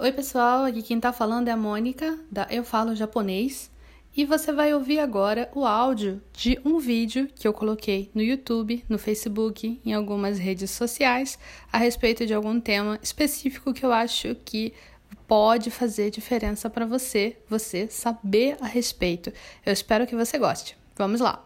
Oi, pessoal, aqui quem tá falando é a Mônica, da Eu Falo Japonês, e você vai ouvir agora o áudio de um vídeo que eu coloquei no YouTube, no Facebook, em algumas redes sociais, a respeito de algum tema específico que eu acho que pode fazer diferença para você, você saber a respeito. Eu espero que você goste. Vamos lá!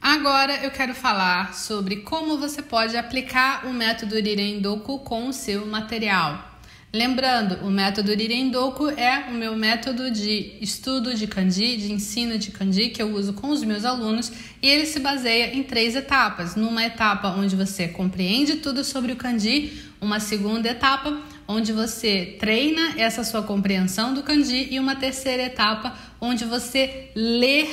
Agora eu quero falar sobre como você pode aplicar o método Rirendoku com o seu material. Lembrando, o método Rirendoku é o meu método de estudo de kanji, de ensino de kanji que eu uso com os meus alunos e ele se baseia em três etapas. Numa etapa onde você compreende tudo sobre o kanji, uma segunda etapa onde você treina essa sua compreensão do kanji e uma terceira etapa onde você lê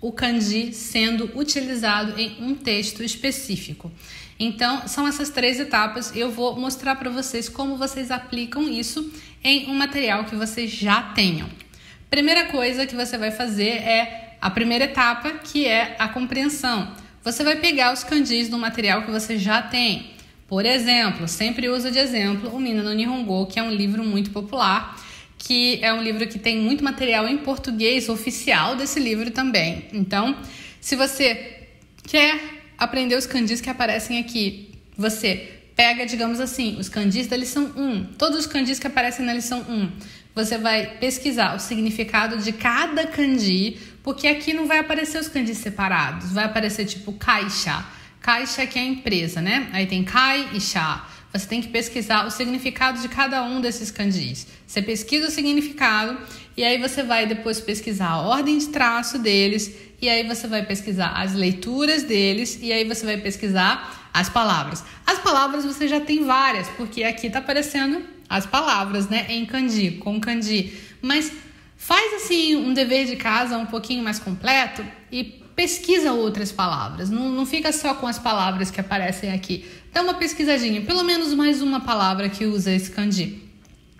o kanji sendo utilizado em um texto específico. Então, são essas três etapas. Eu vou mostrar para vocês como vocês aplicam isso em um material que vocês já tenham. Primeira coisa que você vai fazer é a primeira etapa, que é a compreensão. Você vai pegar os kanjis do material que você já tem. Por exemplo, sempre uso de exemplo o Mina no Nihongo, que é um livro muito popular, que é um livro que tem muito material em português oficial desse livro também. Então, se você quer aprender os kanjis que aparecem aqui. Você pega, digamos assim, os kanjis da lição 1, todos os kanjis que aparecem na lição 1. Você vai pesquisar o significado de cada kanji, porque aqui não vai aparecer os kanjis separados, vai aparecer tipo caixa. Caixa que é a empresa, né? Aí tem kai e sha. Você tem que pesquisar o significado de cada um desses kanjis. Você pesquisa o significado e aí você vai depois pesquisar a ordem de traço deles e aí você vai pesquisar as leituras deles e aí você vai pesquisar as palavras. As palavras você já tem várias, porque aqui tá aparecendo as palavras, né, em kanji, com kanji. Mas faz assim um dever de casa um pouquinho mais completo e pesquisa outras palavras. Não, não fica só com as palavras que aparecem aqui. Dá uma pesquisadinha, pelo menos mais uma palavra que usa esse kanji.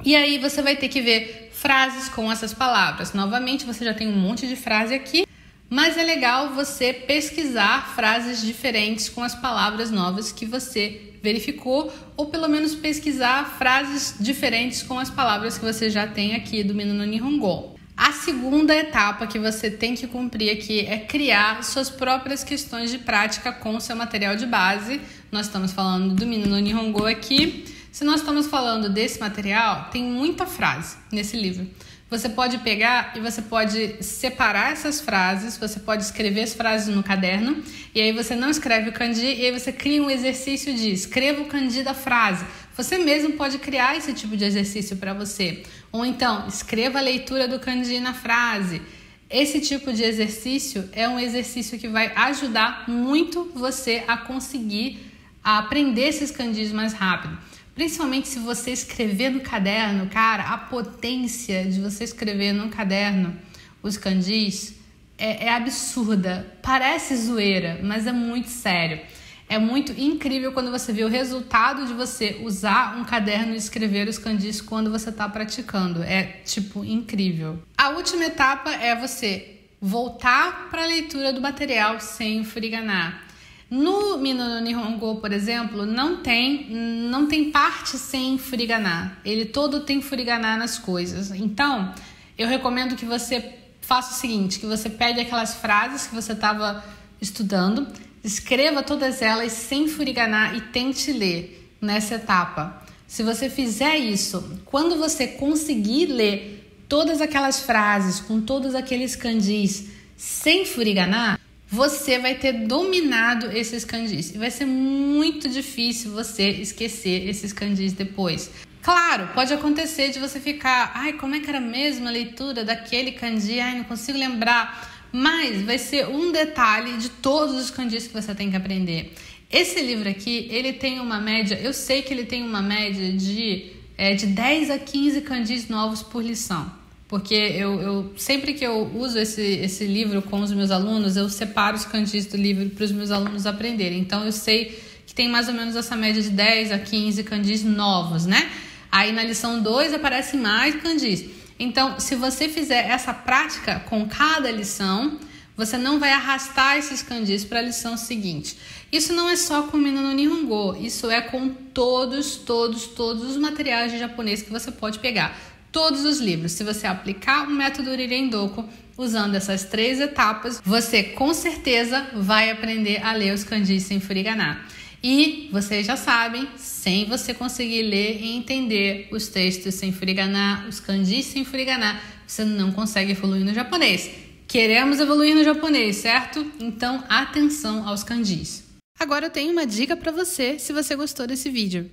E aí você vai ter que ver frases com essas palavras. Novamente, você já tem um monte de frase aqui. Mas é legal você pesquisar frases diferentes com as palavras novas que você verificou, ou pelo menos pesquisar frases diferentes com as palavras que você já tem aqui do Mino no Nihongo. A segunda etapa que você tem que cumprir aqui é criar suas próprias questões de prática com seu material de base. Nós estamos falando do Mino no Nihongo aqui. Se nós estamos falando desse material, tem muita frase nesse livro. Você pode pegar e você pode separar essas frases, você pode escrever as frases no caderno, e aí você não escreve o kanji, e aí você cria um exercício de escreva o kanji da frase. Você mesmo pode criar esse tipo de exercício para você. Ou então, escreva a leitura do kanji na frase. Esse tipo de exercício é um exercício que vai ajudar muito você a conseguir a aprender esses kanjis mais rápido. Principalmente se você escrever no caderno, cara, a potência de você escrever no caderno os kanjis é, é absurda. Parece zoeira, mas é muito sério. É muito incrível quando você vê o resultado de você usar um caderno e escrever os kanjis quando você está praticando. É tipo incrível. A última etapa é você voltar para a leitura do material sem furiganar. No Mino no Nihongo, por exemplo, não tem não tem parte sem furigana. Ele todo tem furigana nas coisas. Então, eu recomendo que você faça o seguinte, que você pegue aquelas frases que você estava estudando, escreva todas elas sem furigana e tente ler nessa etapa. Se você fizer isso, quando você conseguir ler todas aquelas frases com todos aqueles kanjis sem furigana, você vai ter dominado esses kanjis. E vai ser muito difícil você esquecer esses kanjis depois. Claro, pode acontecer de você ficar, ai, como é que era mesmo a leitura daquele kanji? Ai, não consigo lembrar. Mas vai ser um detalhe de todos os kanjis que você tem que aprender. Esse livro aqui, ele tem uma média, eu sei que ele tem uma média de, é, de 10 a 15 kanjis novos por lição. Porque eu, eu sempre que eu uso esse, esse livro com os meus alunos, eu separo os kanjis do livro para os meus alunos aprenderem. Então eu sei que tem mais ou menos essa média de 10 a 15 kanjis novos, né? Aí na lição 2 aparecem mais kanjis. Então, se você fizer essa prática com cada lição, Você não vai arrastar esses kanjis para a lição seguinte. Isso não é só com o no Nihongo, isso é com todos, todos, todos os materiais de japonês que você pode pegar. Todos os livros. Se você aplicar o método Rirendoku usando essas três etapas, você com certeza vai aprender a ler os kanjis sem furigana. E vocês já sabem, sem você conseguir ler e entender os textos sem furigana, os kanjis sem furigana, você não consegue evoluir no japonês. Queremos evoluir no japonês, certo? Então, atenção aos kanjis. Agora eu tenho uma dica para você se você gostou desse vídeo.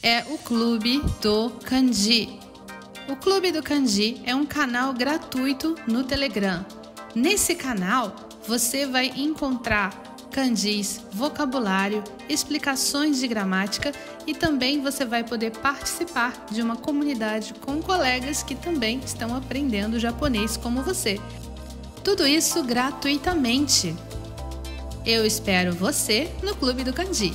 É o Clube do Kanji. O Clube do Kanji é um canal gratuito no Telegram. Nesse canal, você vai encontrar kanjis, vocabulário, explicações de gramática e também você vai poder participar de uma comunidade com colegas que também estão aprendendo japonês como você. Tudo isso gratuitamente. Eu espero você no Clube do Kanji.